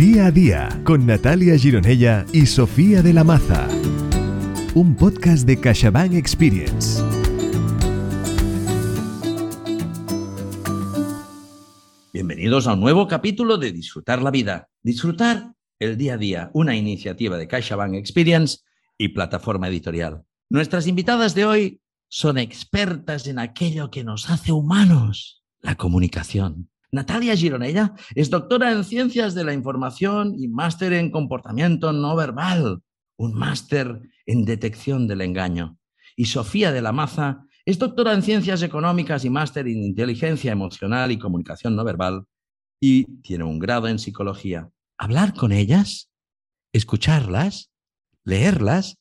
Día a día con Natalia Gironella y Sofía de la Maza. Un podcast de CaixaBank Experience. Bienvenidos a un nuevo capítulo de Disfrutar la vida. Disfrutar el día a día, una iniciativa de CaixaBank Experience y plataforma editorial. Nuestras invitadas de hoy son expertas en aquello que nos hace humanos, la comunicación. Natalia Gironella es doctora en Ciencias de la Información y máster en Comportamiento No Verbal, un máster en Detección del Engaño. Y Sofía de la Maza es doctora en Ciencias Económicas y máster en Inteligencia Emocional y Comunicación No Verbal y tiene un grado en Psicología. Hablar con ellas, escucharlas, leerlas,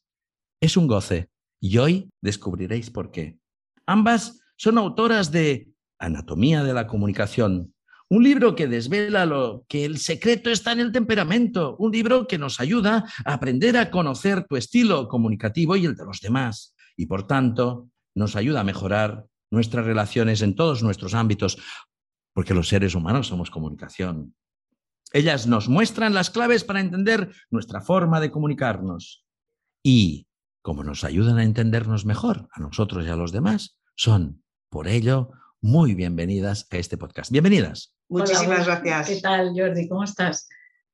es un goce. Y hoy descubriréis por qué. Ambas son autoras de Anatomía de la Comunicación, un libro que desvela lo que el secreto está en el temperamento, un libro que nos ayuda a aprender a conocer tu estilo comunicativo y el de los demás, y por tanto nos ayuda a mejorar nuestras relaciones en todos nuestros ámbitos, porque los seres humanos somos comunicación. Ellas nos muestran las claves para entender nuestra forma de comunicarnos y como nos ayudan a entendernos mejor a nosotros y a los demás, son, por ello, muy bienvenidas a este podcast. Bienvenidas. Muchísimas gracias. ¿Qué tal, Jordi? ¿Cómo estás?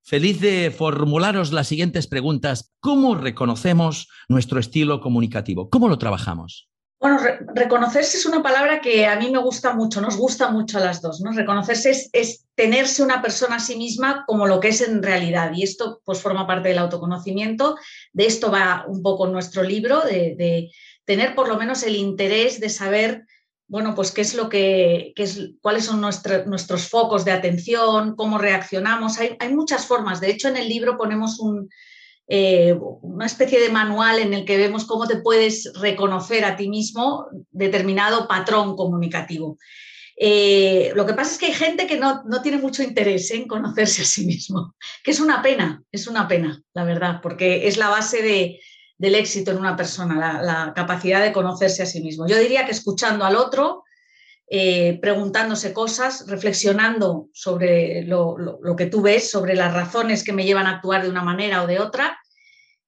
Feliz de formularos las siguientes preguntas. ¿Cómo reconocemos nuestro estilo comunicativo? ¿Cómo lo trabajamos? Bueno, reconocerse es una palabra que a mí me gusta mucho, nos gusta mucho a las dos, ¿no? Reconocerse es, tenerse una persona a sí misma como lo que es en realidad y esto pues forma parte del autoconocimiento. De esto va un poco nuestro libro, de, tener por lo menos el interés de saber, bueno, pues qué es lo que, es, cuáles son nuestros focos de atención, cómo reaccionamos. hay muchas formas. De hecho, en el libro ponemos un, eh, una especie de manual en el que vemos cómo te puedes reconocer a ti mismo determinado patrón comunicativo. Eh, lo que pasa es que hay gente que no, tiene mucho interés en conocerse a sí mismo, que es una pena, es una pena, la verdad, porque es la base del éxito en una persona, la, capacidad de conocerse a sí mismo. Yo diría que escuchando al otro, eh, preguntándose cosas, reflexionando sobre lo, que tú ves, sobre las razones que me llevan a actuar de una manera o de otra,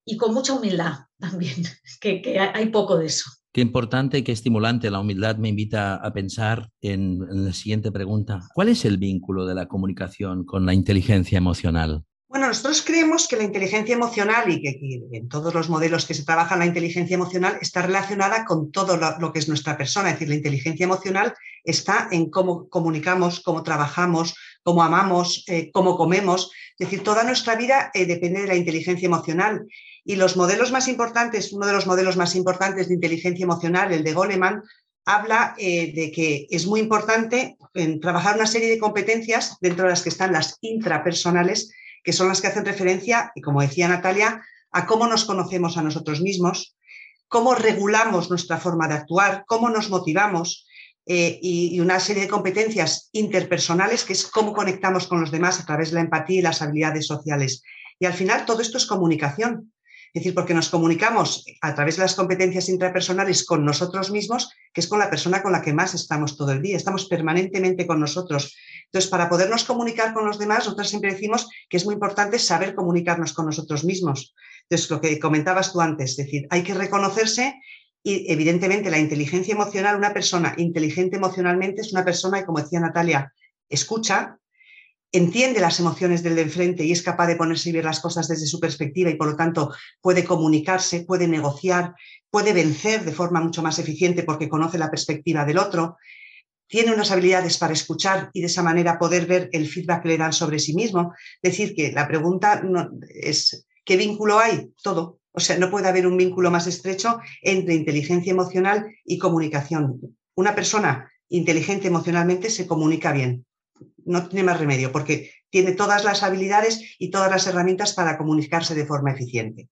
y con mucha humildad también, que, hay poco de eso. Qué importante y qué estimulante la humildad me invita a pensar en, la siguiente pregunta. ¿Cuál es el vínculo de la comunicación con la inteligencia emocional? Bueno, nosotros creemos que la inteligencia emocional y que, en todos los modelos que se trabaja la inteligencia emocional está relacionada con todo lo, que es nuestra persona. Es decir, la inteligencia emocional está en cómo comunicamos, cómo trabajamos, cómo amamos, eh, cómo comemos. Es decir, toda nuestra vida eh, depende de la inteligencia emocional. Y los modelos más importantes, uno de los modelos más importantes de inteligencia emocional, el de Goleman, habla eh, de que es muy importante trabajar una serie de competencias dentro de las que están las intrapersonales que son las que hacen referencia, y como decía Natalia, a cómo nos conocemos a nosotros mismos, cómo regulamos nuestra forma de actuar, cómo nos motivamos eh, y, una serie de competencias interpersonales, que es cómo conectamos con los demás a través de la empatía y las habilidades sociales. Y al final todo esto es comunicación. Es decir, porque nos comunicamos a través de las competencias intrapersonales con nosotros mismos, que es con la persona con la que más estamos todo el día, estamos permanentemente con nosotros. Entonces, para podernos comunicar con los demás, nosotros siempre decimos que es muy importante saber comunicarnos con nosotros mismos. Entonces, lo que comentabas tú antes, es decir, hay que reconocerse y evidentemente la inteligencia emocional, una persona inteligente emocionalmente es una persona que, como decía Natalia, escucha, entiende las emociones del de enfrente y es capaz de ponerse y ver las cosas desde su perspectiva y por lo tanto puede comunicarse, puede negociar, puede vencer de forma mucho más eficiente porque conoce la perspectiva del otro, tiene unas habilidades para escuchar y de esa manera poder ver el feedback que le dan sobre sí mismo. Decir que la pregunta es, ¿qué vínculo hay? Todo. O sea, no puede haber un vínculo más estrecho entre inteligencia emocional y comunicación. Una persona inteligente emocionalmente se comunica bien no tiene más remedio porque tiene todas las habilidades y todas las herramientas para comunicarse de forma eficiente.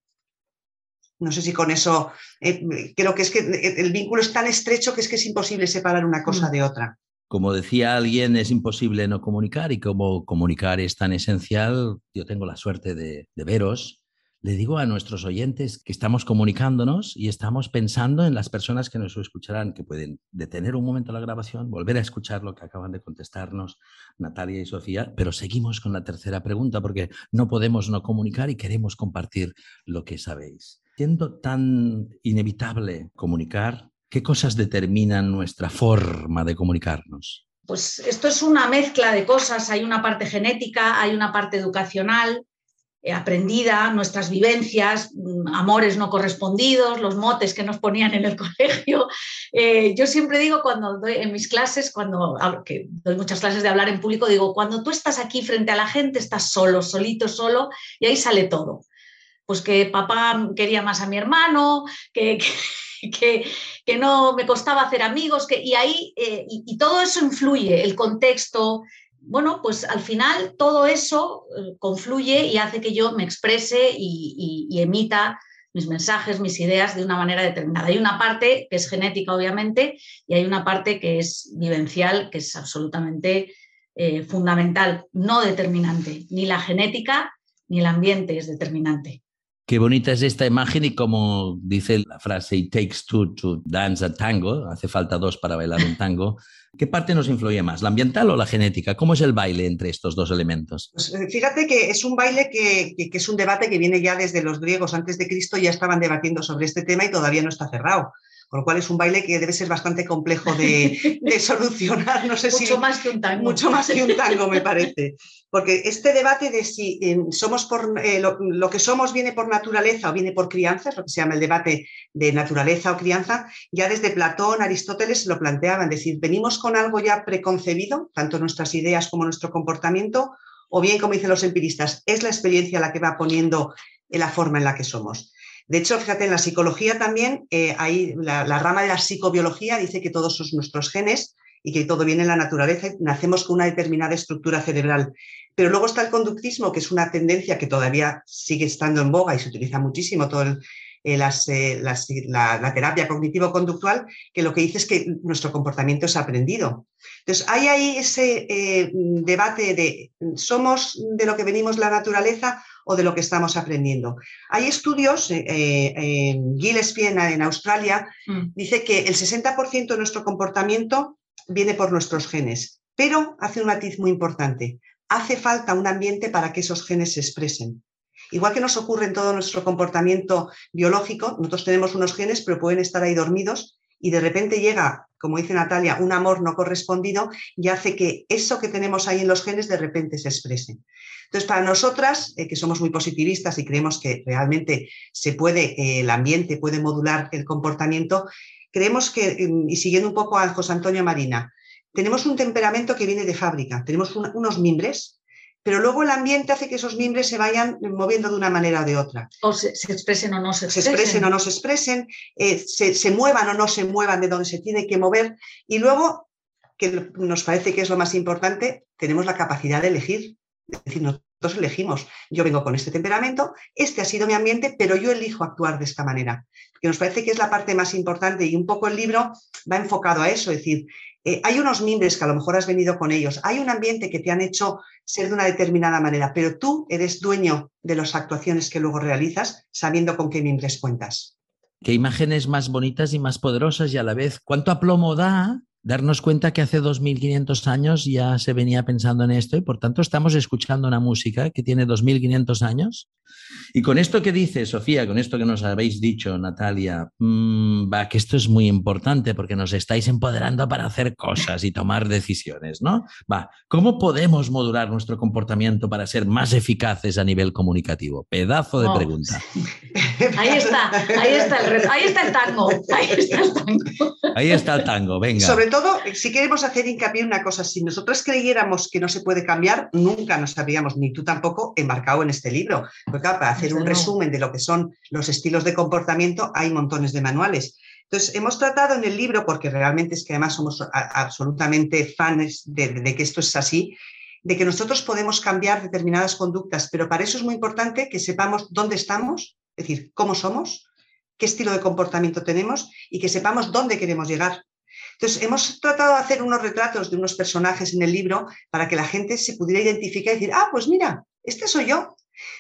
No sé si con eso, eh, creo que es que el vínculo es tan estrecho que es que es imposible separar una cosa mm. de otra. Como decía alguien, es imposible no comunicar y como comunicar es tan esencial, yo tengo la suerte de, veros, le digo a nuestros oyentes que estamos comunicándonos y estamos pensando en las personas que nos escucharán, que pueden detener un momento la grabación, volver a escuchar lo que acaban de contestarnos Natalia y Sofía, pero seguimos con la tercera pregunta porque no podemos no comunicar y queremos compartir lo que sabéis. Siendo tan inevitable comunicar, ¿qué cosas determinan nuestra forma de comunicarnos? Pues esto es una mezcla de cosas. Hay una parte genética, hay una parte educacional, aprendida, nuestras vivencias, mm, amores no correspondidos, los motes que nos ponían en el colegio. Eh, yo siempre digo cuando doy en mis clases, cuando doy muchas clases de hablar en público, digo, cuando tú estás aquí frente a la gente, estás solo, solito, solo, y ahí sale todo. Pues que papá quería más a mi hermano, que, que, que, no me costaba hacer amigos, que, y ahí, eh, y todo eso influye, el contexto, bueno, pues al final todo eso eh, confluye y hace que yo me exprese y, emita mis mensajes, mis ideas de una manera determinada. Hay una parte que es genética, obviamente, y hay una parte que es vivencial, que es absolutamente eh, fundamental, no determinante. Ni la genética ni el ambiente es determinante. Qué bonita es esta imagen y como dice la frase, it takes two to dance a tango, hace falta dos para bailar un tango. ¿Qué parte nos influye más, la ambiental o la genética? ¿Cómo es el baile entre estos dos elementos? Pues eh, fíjate que es un baile que, que, es un debate que viene ya desde los griegos antes de Cristo, ya estaban debatiendo sobre este tema y todavía no está cerrado. Con lo cual es un baile que debe ser bastante complejo de, solucionar. No sé mucho si, más que un tango. Mucho más que un tango, me parece. Porque este debate de si eh, somos por eh, lo, que somos viene por naturaleza o viene por crianza, es lo que se llama el debate de naturaleza o crianza, ya desde Platón, Aristóteles lo planteaban, es decir, venimos con algo ya preconcebido, tanto nuestras ideas como nuestro comportamiento, o bien, como dicen los empiristas, es la experiencia la que va poniendo la forma en la que somos. De hecho, fíjate, en la psicología también, eh, hay la, rama de la psicobiología dice que todos son nuestros genes y que todo viene en la naturaleza nacemos con una determinada estructura cerebral. Pero luego está el conductismo, que es una tendencia que todavía sigue estando en boga y se utiliza muchísimo todo el, eh, eh, la, terapia cognitivo-conductual, que lo que dice es que nuestro comportamiento es aprendido. Entonces, hay ahí ese debate de somos de lo que venimos la naturaleza o de lo que estamos aprendiendo. Hay estudios, eh, eh, en Gillespie en, Australia, mm. dice que el 60% de nuestro comportamiento viene por nuestros genes, pero hace un matiz muy importante. Hace falta un ambiente para que esos genes se expresen. Igual que nos ocurre en todo nuestro comportamiento biológico, nosotros tenemos unos genes, pero pueden estar ahí dormidos y de repente llega, como dice Natalia, un amor no correspondido y hace que eso que tenemos ahí en los genes de repente se exprese. Entonces, para nosotras, eh, que somos muy positivistas y creemos que realmente se puede, eh, el ambiente puede modular el comportamiento, creemos que, mm, y siguiendo un poco a José Antonio Marina, tenemos un temperamento que viene de fábrica, tenemos unos mimbres, pero luego el ambiente hace que esos mimbres se vayan moviendo de una manera o de otra. O se, expresen o no se expresen. Se expresen o no se expresen, eh, se, se muevan o no se muevan de donde se tiene que mover. Y luego, que nos parece que es lo más importante, tenemos la capacidad de elegir. Es decir, nosotros elegimos, yo vengo con este temperamento, este ha sido mi ambiente, pero yo elijo actuar de esta manera, que nos parece que es la parte más importante y un poco el libro va enfocado a eso, es decir, eh, hay unos mimbres que a lo mejor has venido con ellos, hay un ambiente que te han hecho ser de una determinada manera, pero tú eres dueño de las actuaciones que luego realizas sabiendo con qué mimbres cuentas. Qué imágenes más bonitas y más poderosas y a la vez cuánto aplomo da darnos cuenta que hace 2500 años ya se venía pensando en esto y por tanto estamos escuchando una música que tiene 2500 años. Y con esto que dice Sofía, con esto que nos habéis dicho, Natalia, mm, va, que esto es muy importante porque nos estáis empoderando para hacer cosas y tomar decisiones, ¿no? Va, ¿cómo podemos modular nuestro comportamiento para ser más eficaces a nivel comunicativo? Pedazo de pregunta. Ahí está, ahí está el, ahí está el tango, ahí está el tango. Ahí está el tango, venga. Sobre todo, si queremos hacer hincapié en una cosa, si nosotros creyéramos que no se puede cambiar, nunca nos habríamos, ni tú tampoco, embarcado en este libro. Porque claro, para hacer un resumen de lo que son los estilos de comportamiento hay montones de manuales. Entonces, hemos tratado en el libro, porque realmente es que además somos absolutamente fans de, de que esto es así, de que nosotros podemos cambiar determinadas conductas, pero para eso es muy importante que sepamos dónde estamos, es decir, cómo somos, qué estilo de comportamiento tenemos y que sepamos dónde queremos llegar. Entonces, hemos tratado de hacer unos retratos de unos personajes en el libro para que la gente se pudiera identificar y decir, ah, pues mira, este soy yo.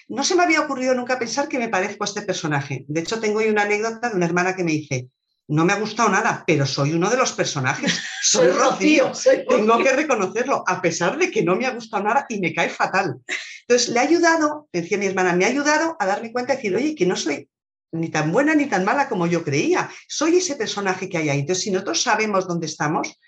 No se me había ocurrido nunca pensar que me parezco a este personaje. De hecho, tengo hoy una anécdota de una hermana que me dice, no me ha gustado nada, pero soy uno de los personajes. Soy Rocío. Tengo que reconocerlo, a pesar de que no me ha gustado nada y me cae fatal. Entonces, le ha ayudado, decía mi hermana, me ha ayudado a darme cuenta y decir, oye, que no soy ni tan buena ni tan mala como yo creía. Soy ese personaje que hay ahí. Entonces, si nosotros sabemos dónde estamos,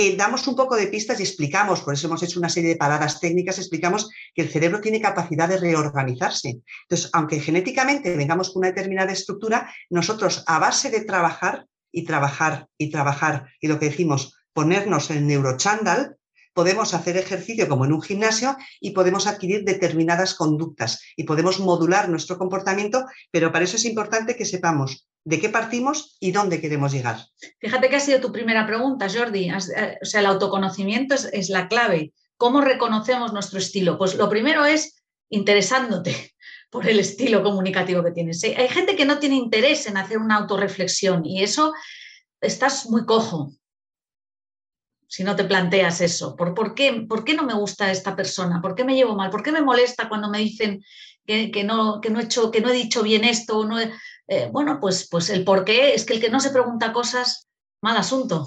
eh, damos un poco de pistas y explicamos, por eso hemos hecho una serie de paradas técnicas, explicamos que el cerebro tiene capacidad de reorganizarse. Entonces, aunque genéticamente vengamos con una determinada estructura, nosotros a base de trabajar y trabajar y trabajar, y lo que decimos, ponernos el neurochandal, podemos hacer ejercicio como en un gimnasio y podemos adquirir determinadas conductas y podemos modular nuestro comportamiento, pero para eso es importante que sepamos de qué partimos y dónde queremos llegar. Fíjate que ha sido tu primera pregunta, Jordi. Eh, o sea, el autoconocimiento es, la clave. ¿Cómo reconocemos nuestro estilo? Pues lo primero es interesándote por el estilo comunicativo que tienes. Hay gente que no tiene interés en hacer una autorreflexión y eso estás muy cojo si no te planteas eso. ¿Por, por, qué, ¿Por, qué, no me gusta esta persona? ¿Por qué me llevo mal? ¿Por qué me molesta cuando me dicen que, no, que no, he hecho, que no he dicho bien esto? No eh, bueno, pues, pues el por qué es que el que no se pregunta cosas, mal asunto.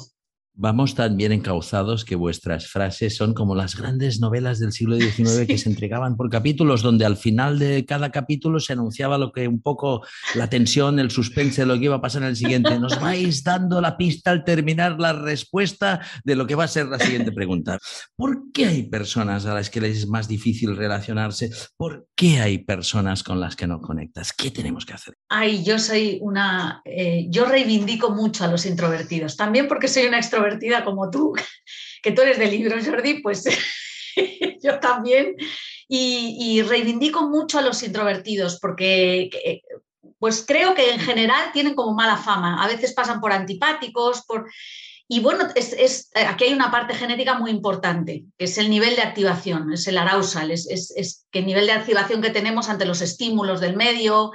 Vamos tan bien encauzados que vuestras frases son como las grandes novelas del siglo XIX que se entregaban por capítulos, donde al final de cada capítulo se anunciaba lo que un poco la tensión, el suspense de lo que iba a pasar en el siguiente. Nos vais dando la pista al terminar la respuesta de lo que va a ser la siguiente pregunta. ¿Por qué hay personas a las que les es más difícil relacionarse? ¿Por qué hay personas con las que no conectas? ¿Qué tenemos que hacer? Ay, yo soy una, eh, yo reivindico mucho a los introvertidos, también porque soy una extrovertida como tú, que tú eres de libro, Jordi, pues yo también. Y, reivindico mucho a los introvertidos porque pues creo que en general tienen como mala fama. A veces pasan por antipáticos, por... Y bueno, es, aquí hay una parte genética muy importante, que es el nivel de activación, es el arousal, es, es, que el nivel de activación que tenemos ante los estímulos del medio.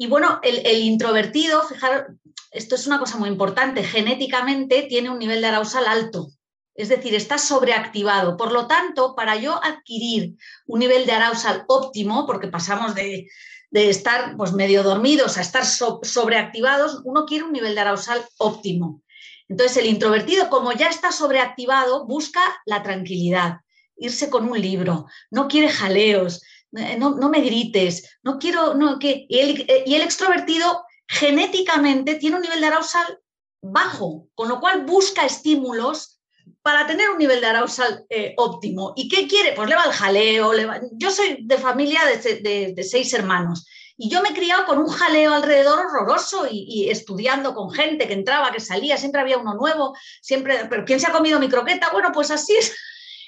Y bueno, el, introvertido, fijar, esto es una cosa muy importante, genéticamente tiene un nivel de arousal alto, es decir, está sobreactivado. Por lo tanto, para yo adquirir un nivel de arousal óptimo, porque pasamos de, estar pues, medio dormidos a estar sobreactivados, uno quiere un nivel de arousal óptimo. Entonces, el introvertido, como ya está sobreactivado, busca la tranquilidad, irse con un libro, no quiere jaleos, eh, no, me grites, no quiero, no, que, y el extrovertido genéticamente tiene un nivel de arousal bajo, con lo cual busca estímulos para tener un nivel de arousal eh, óptimo. ¿Y qué quiere? Pues le va el jaleo. Yo soy de familia de, seis hermanos y yo me he criado con un jaleo alrededor horroroso y, estudiando con gente que entraba, que salía, siempre había uno nuevo, siempre, pero ¿quién se ha comido mi croqueta? Bueno, pues así es,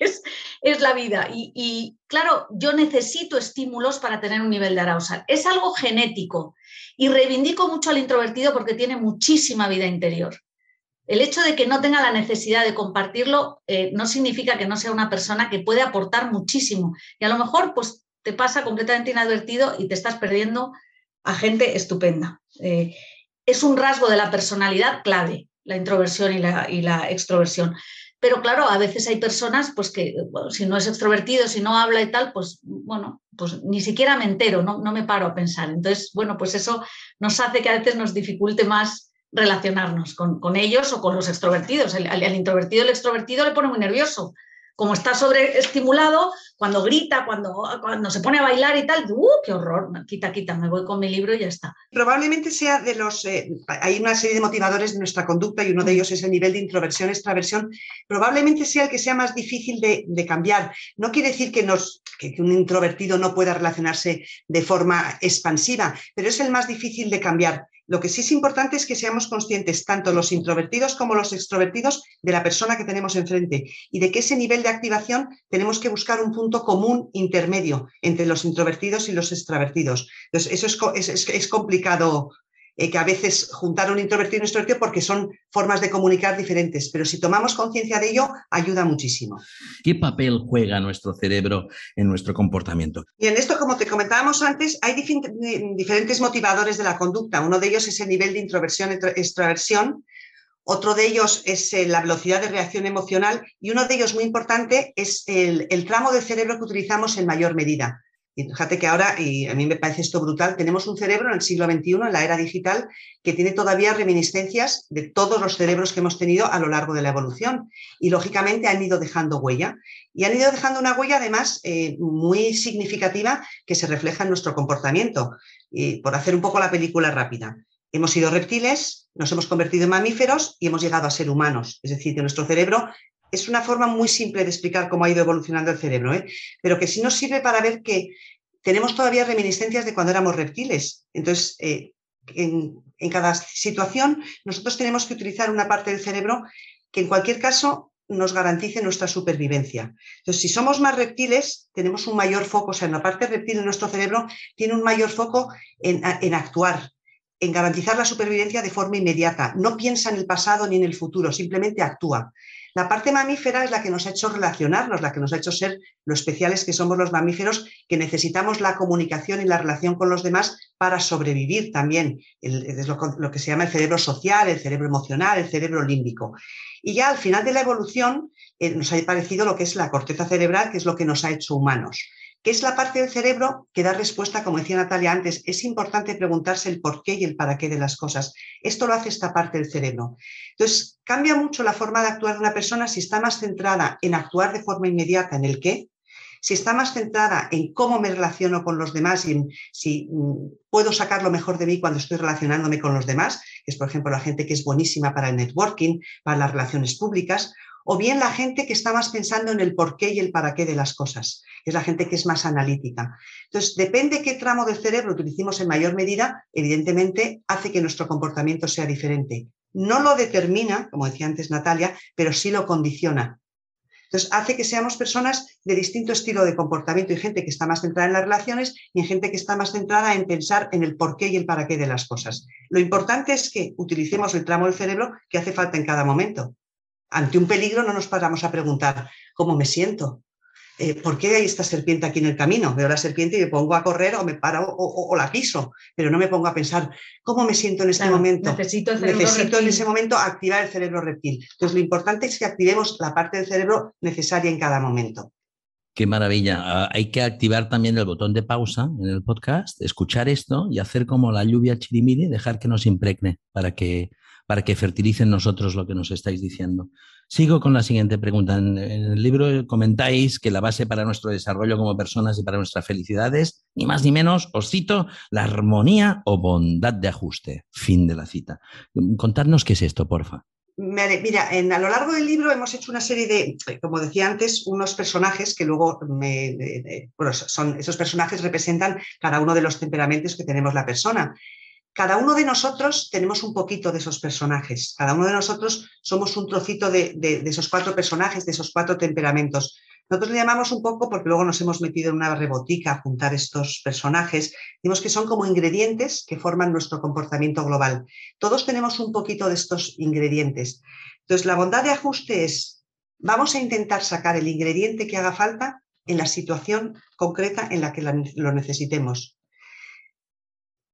es, la vida. Y, claro, yo necesito estímulos para tener un nivel de arousal. Es algo genético. Y reivindico mucho al introvertido porque tiene muchísima vida interior. El hecho de que no tenga la necesidad de compartirlo eh, no significa que no sea una persona que puede aportar muchísimo. Y a lo mejor pues, te pasa completamente inadvertido y te estás perdiendo a gente estupenda. Eh, es un rasgo de la personalidad clave, la introversión y la extroversión. Pero claro, a veces hay personas pues que si no es extrovertido, si no habla y tal, pues bueno, pues ni siquiera me entero, no, no me paro a pensar. Entonces, bueno, pues eso nos hace que a veces nos dificulte más relacionarnos con, con ellos o con los extrovertidos. El, al, introvertido, el extrovertido le pone muy nervioso como está sobreestimulado, cuando grita, cuando, cuando se pone a bailar y tal, ¡uh, qué horror! Quita, quita, me voy con mi libro y ya está. Probablemente sea de los... Eh, hay una serie de motivadores de nuestra conducta y uno de ellos es el nivel de introversión, extraversión. Probablemente sea el que sea más difícil de, cambiar. No quiere decir que, nos, que un introvertido no pueda relacionarse de forma expansiva, pero es el más difícil de cambiar. Lo que sí es importante es que seamos conscientes, tanto los introvertidos como los extrovertidos, de la persona que tenemos enfrente y de que ese nivel de activación tenemos que buscar un punto común intermedio entre los introvertidos y los extrovertidos. Entonces, eso es, complicado eh, que a veces juntar un introvertido y un extrovertido porque son formas de comunicar diferentes, pero si tomamos conciencia de ello, ayuda muchísimo. ¿Qué papel juega nuestro cerebro en nuestro comportamiento? Y en esto, como te comentábamos antes, hay diferentes motivadores de la conducta. Uno de ellos es el nivel de introversión, extraversión. Otro de ellos es eh, la velocidad de reacción emocional y uno de ellos muy importante es el, el tramo del cerebro que utilizamos en mayor medida. Fíjate que ahora, y a mí me parece esto brutal, tenemos un cerebro en el siglo XXI, en la era digital, que tiene todavía reminiscencias de todos los cerebros que hemos tenido a lo largo de la evolución. Y lógicamente han ido dejando huella. Y han ido dejando una huella además eh, muy significativa que se refleja en nuestro comportamiento. Y por hacer un poco la película rápida. Hemos sido reptiles, nos hemos convertido en mamíferos y hemos llegado a ser humanos. Es decir, que nuestro cerebro es una forma muy simple de explicar cómo ha ido evolucionando el cerebro, ¿eh? pero que sí nos sirve para ver que tenemos todavía reminiscencias de cuando éramos reptiles. Entonces, eh, en, cada situación, nosotros tenemos que utilizar una parte del cerebro que en cualquier caso nos garantice nuestra supervivencia. Entonces, si somos más reptiles, tenemos un mayor foco, o sea, en la parte reptil de nuestro cerebro tiene un mayor foco en, en actuar, en garantizar la supervivencia de forma inmediata. No piensa en el pasado ni en el futuro, simplemente actúa. La parte mamífera es la que nos ha hecho relacionarnos, la que nos ha hecho ser lo especiales que somos los mamíferos, que necesitamos la comunicación y la relación con los demás para sobrevivir también. es lo, que se llama el cerebro social, el cerebro emocional, el cerebro límbico. Y ya al final de la evolución eh, nos ha parecido lo que es la corteza cerebral, que es lo que nos ha hecho humanos que es la parte del cerebro que da respuesta, como decía Natalia antes, es importante preguntarse el por qué y el para qué de las cosas. Esto lo hace esta parte del cerebro. Entonces, cambia mucho la forma de actuar de una persona si está más centrada en actuar de forma inmediata en el qué, si está más centrada en cómo me relaciono con los demás y si mm, puedo sacar lo mejor de mí cuando estoy relacionándome con los demás, que es por ejemplo la gente que es buenísima para el networking, para las relaciones públicas, o bien la gente que está más pensando en el por qué y el para qué de las cosas, es la gente que es más analítica. Entonces, depende qué tramo del cerebro utilicemos en mayor medida, evidentemente hace que nuestro comportamiento sea diferente. No lo determina, como decía antes Natalia, pero sí lo condiciona. Entonces, hace que seamos personas de distinto estilo de comportamiento y gente que está más centrada en las relaciones y gente que está más centrada en pensar en el por qué y el para qué de las cosas. Lo importante es que utilicemos el tramo del cerebro que hace falta en cada momento ante un peligro no nos paramos a preguntar cómo me siento. Eh, ¿Por qué hay esta serpiente aquí en el camino? Veo la serpiente y me pongo a correr o me paro o, la piso, pero no me pongo a pensar cómo me siento en este momento. Necesito, necesito en ese momento activar el cerebro reptil. Entonces, lo importante es que activemos la parte del cerebro necesaria en cada momento. Qué maravilla. Ah, hay que activar también el botón de pausa en el podcast, escuchar esto y hacer como la lluvia chirimiri, dejar que nos impregne para que para que fertilicen nosotros lo que nos estáis diciendo. Sigo con la siguiente pregunta. En, el libro comentáis que la base para nuestro desarrollo como personas y para nuestra felicidad es, ni más ni menos, os cito, la armonía o bondad de ajuste. Fin de la cita. Contadnos qué es esto, porfa. Mira, a lo largo del libro hemos hecho una serie de, como decía antes, unos personajes que luego, bueno, son, esos personajes representan cada uno de los temperamentos que tenemos la persona cada uno de nosotros tenemos un poquito de esos personajes, cada uno de nosotros somos un trocito de, esos cuatro personajes, de esos cuatro temperamentos. Nosotros le llamamos un poco, porque luego nos hemos metido en una rebotica a juntar estos personajes, decimos que son como ingredientes que forman nuestro comportamiento global. Todos tenemos un poquito de estos ingredientes. Entonces, la bondad de ajuste es, vamos a intentar sacar el ingrediente que haga falta en la situación concreta en la que lo necesitemos.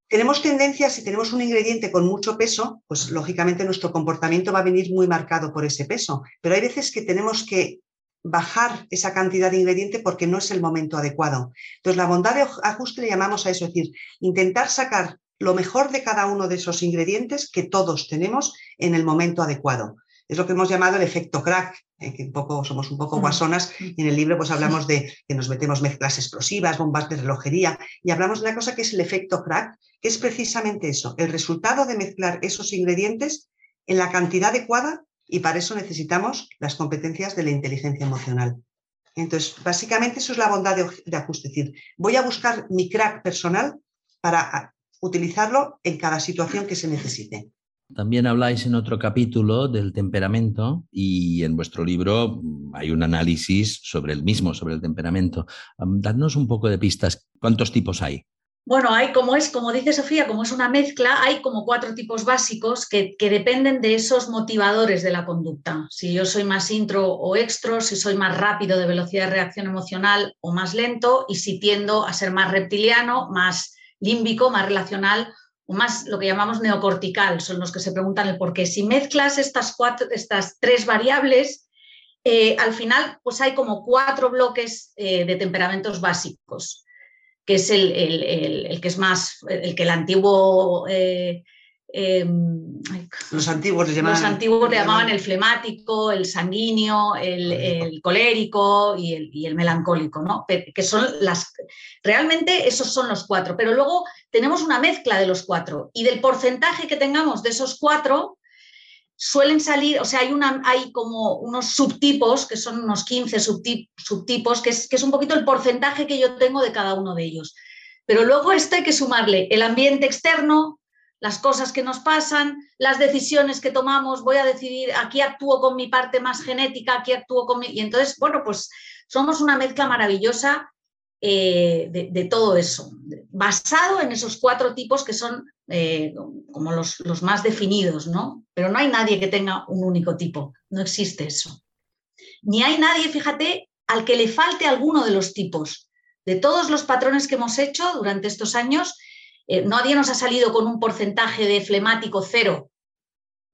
Tenemos tendencias, si tenemos un ingrediente con mucho peso, pues lógicamente nuestro comportamiento va a venir muy marcado por ese peso. Pero hay veces que tenemos que bajar esa cantidad de ingrediente porque no es el momento adecuado. Entonces, la bondad de ajuste le llamamos a eso, es decir, intentar sacar lo mejor de cada uno de esos ingredientes que todos tenemos en el momento adecuado. Es lo que hemos llamado el efecto crack, eh, que un poco, somos un poco mm. guasonas, y en el libro pues hablamos de que nos metemos mezclas explosivas, bombas de relojería, y hablamos de una cosa que es el efecto crack, que es precisamente eso, el resultado de mezclar esos ingredientes en la cantidad adecuada, y para eso necesitamos las competencias de la inteligencia emocional. Entonces, básicamente eso es la bondad de, de ajuste, es decir, voy a buscar mi crack personal para utilizarlo en cada situación que se necesite. También habláis en otro capítulo del temperamento y en vuestro libro mm, hay un análisis sobre el mismo, sobre el temperamento. Dadnos un poco de pistas. ¿Cuántos tipos hay? Bueno, hay como es, como dice Sofía, como es una mezcla, hay como cuatro tipos básicos que, que, dependen de esos motivadores de la conducta. Si yo soy más intro o extro, si soy más rápido de velocidad de reacción emocional o más lento, y si tiendo a ser más reptiliano, más límbico, más relacional o más lo que llamamos neocortical, son los que se preguntan el por qué. Si mezclas estas, cuatro, estas tres variables, eh, al final pues hay como cuatro bloques eh, de temperamentos básicos. que es el, que es más, el que el antiguo... Eh, em, los antiguos, le llamaban, los antiguos le llamaban el flemático, el sanguíneo, el, colérico y el, y el, melancólico, ¿no? Que son las. Realmente esos son los cuatro, pero luego tenemos una mezcla de los cuatro y del porcentaje que tengamos de esos cuatro, suelen salir, o sea, hay, una, hay como unos subtipos, que son unos 15 subtipos, que es, que es un poquito el porcentaje que yo tengo de cada uno de ellos. Pero luego esto hay que sumarle el ambiente externo, las cosas que nos pasan, las decisiones que tomamos, voy a decidir, aquí actúo con mi parte más genética, aquí actúo con mi... Y entonces, bueno, pues somos una mezcla maravillosa eh, de, todo eso, basado en esos cuatro tipos que son eh, como los, los, más definidos, ¿no? Pero no hay nadie que tenga un único tipo, no existe eso. Ni hay nadie, fíjate, al que le falte alguno de los tipos. De todos los patrones que hemos hecho durante estos años, eh, nadie nos ha salido con un porcentaje de flemático cero.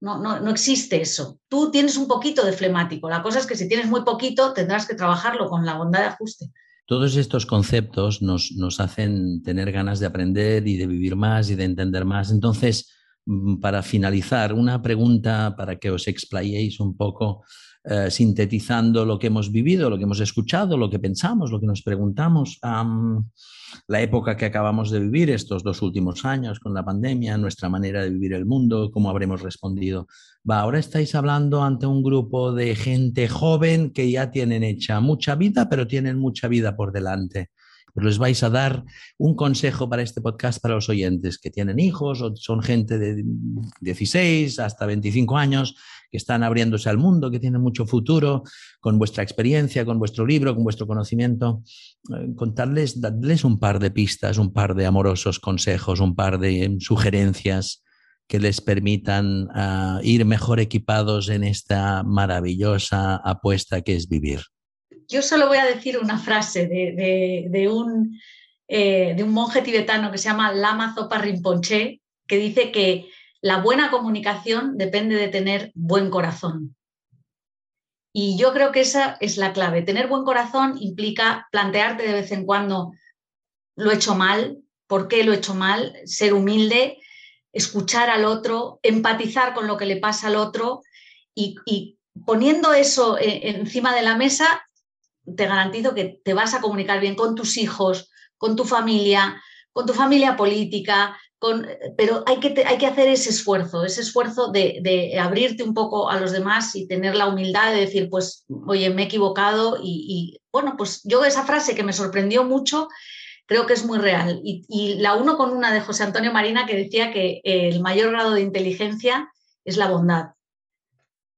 No, no, no existe eso. Tú tienes un poquito de flemático. La cosa es que si tienes muy poquito, tendrás que trabajarlo con la bondad de ajuste. Todos estos conceptos nos, nos, hacen tener ganas de aprender y de vivir más y de entender más. Entonces, mm, para finalizar, una pregunta para que os explayéis un poco, eh, sintetizando lo que hemos vivido, lo que hemos escuchado, lo que pensamos, lo que nos preguntamos la época que acabamos de vivir estos dos últimos años con la pandemia, nuestra manera de vivir el mundo, cómo habremos respondido. Va, ahora estáis hablando ante un grupo de gente joven que ya tienen hecha mucha vida, pero tienen mucha vida por delante. Pues les vais a dar un consejo para este podcast para los oyentes que tienen hijos o son gente de 16 hasta 25 años que están abriéndose al mundo, que tienen mucho futuro, con vuestra experiencia, con vuestro libro, con vuestro conocimiento, eh, contarles, darles un par de pistas, un par de amorosos consejos, un par de sugerencias que les permitan ah, ir mejor equipados en esta maravillosa apuesta que es vivir. Yo solo voy a decir una frase de, un, eh, de un monje tibetano que se llama Lama Zopa Rinpoche, que dice que la buena comunicación depende de tener buen corazón. Y yo creo que esa es la clave. Tener buen corazón implica plantearte de vez en cuando, lo he hecho mal, por qué lo he hecho mal, ser humilde, escuchar al otro, empatizar con lo que le pasa al otro y, poniendo eso eh, encima de la mesa, te garantizo que te vas a comunicar bien con tus hijos, con tu familia, con tu familia política, pero hay que, hay que hacer ese esfuerzo, ese esfuerzo de, abrirte un poco a los demás y tener la humildad de decir, pues, oye, me he equivocado y, bueno, pues yo esa frase que me sorprendió mucho, creo que es muy real. Y, y, la uno con una de José Antonio Marina que decía que el mayor grado de inteligencia es la bondad.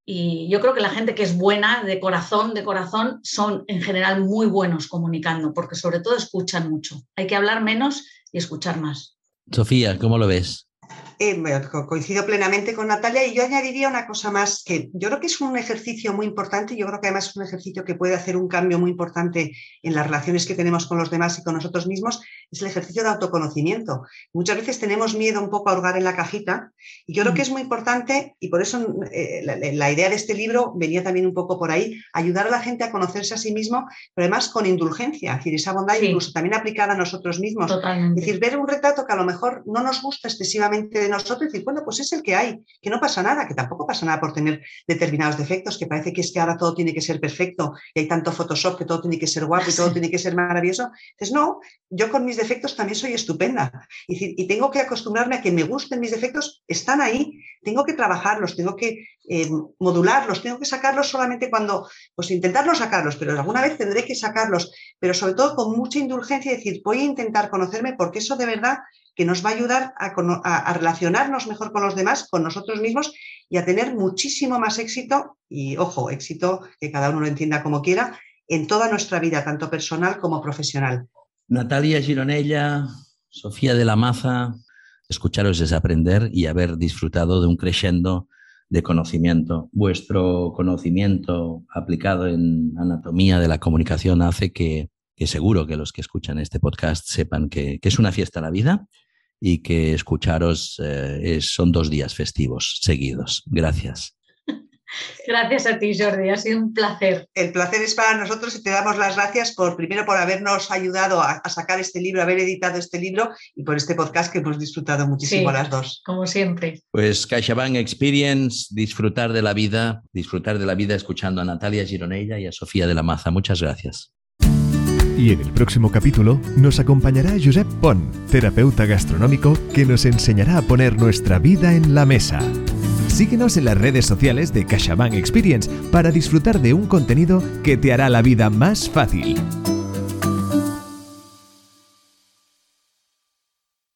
Y yo creo que la gente que es buena, de corazón, de corazón, son en general muy buenos comunicando, porque sobre todo escuchan mucho. Hay que hablar menos y escuchar más. Sofía, ¿cómo lo ves? Eh, coincido plenamente con Natalia y yo añadiría una cosa más que yo creo que es un ejercicio muy importante, yo creo que además es un ejercicio que puede hacer un cambio muy importante en las relaciones que tenemos con los demás y con nosotros mismos, es el ejercicio de autoconocimiento. Muchas veces tenemos miedo un poco a hurgar en la cajita y yo creo que mm. es muy importante y por eso eh, la, idea de este libro venía también un poco por ahí, ayudar a la gente a conocerse a sí mismo, pero además con indulgencia, es decir, esa bondad incluso también aplicada a nosotros mismos. Es decir, ver un retrato que a lo mejor no nos gusta excesivamente de nosotros y decir, bueno, pues es el que hay, que no pasa nada, que tampoco pasa nada por tener determinados defectos, que parece que es que ahora todo tiene que ser perfecto y hay tanto Photoshop que todo tiene que ser guapo y todo tiene que ser maravilloso. Entonces, no, yo con mis defectos también soy estupenda y, y tengo que acostumbrarme a que me gusten mis defectos, están ahí, tengo que trabajarlos, tengo que eh, modularlos, tengo que sacarlos solamente cuando, pues intentarlos sacarlos, pero alguna vez tendré que sacarlos, pero sobre todo con mucha indulgencia, decir, voy a intentar conocerme porque eso de verdad que nos va a ayudar a, relacionarnos mejor con los demás, con nosotros mismos y a tener muchísimo más éxito, y ojo, éxito que cada uno lo entienda como quiera, en toda nuestra vida, tanto personal como profesional. Natalia Gironella, Sofía de la Maza, escucharos es aprender y haber disfrutado de un crescendo de conocimiento. Vuestro conocimiento aplicado en anatomía de la comunicación hace que, seguro que los que escuchan este podcast sepan que, que es una fiesta la vida y que escucharos eh, son dos días festivos seguidos. Gracias. Gracias a ti, Jordi, ha sido un placer. El placer es para nosotros y te damos las gracias por primero por habernos ayudado a, sacar este libro, haber editado este libro y por este podcast que hemos disfrutado muchísimo las dos. Como siempre. Pues CaixaBank Experience, disfrutar de la vida, disfrutar de la vida escuchando a Natalia Gironella y a Sofía de la Maza. Muchas gracias. Y en el próximo capítulo nos acompañará Josep Pont, terapeuta gastronómico que nos enseñará a poner nuestra vida en la mesa. Síguenos en las redes sociales de CaixaBank Experience para disfrutar de un contenido que te hará la vida más fácil.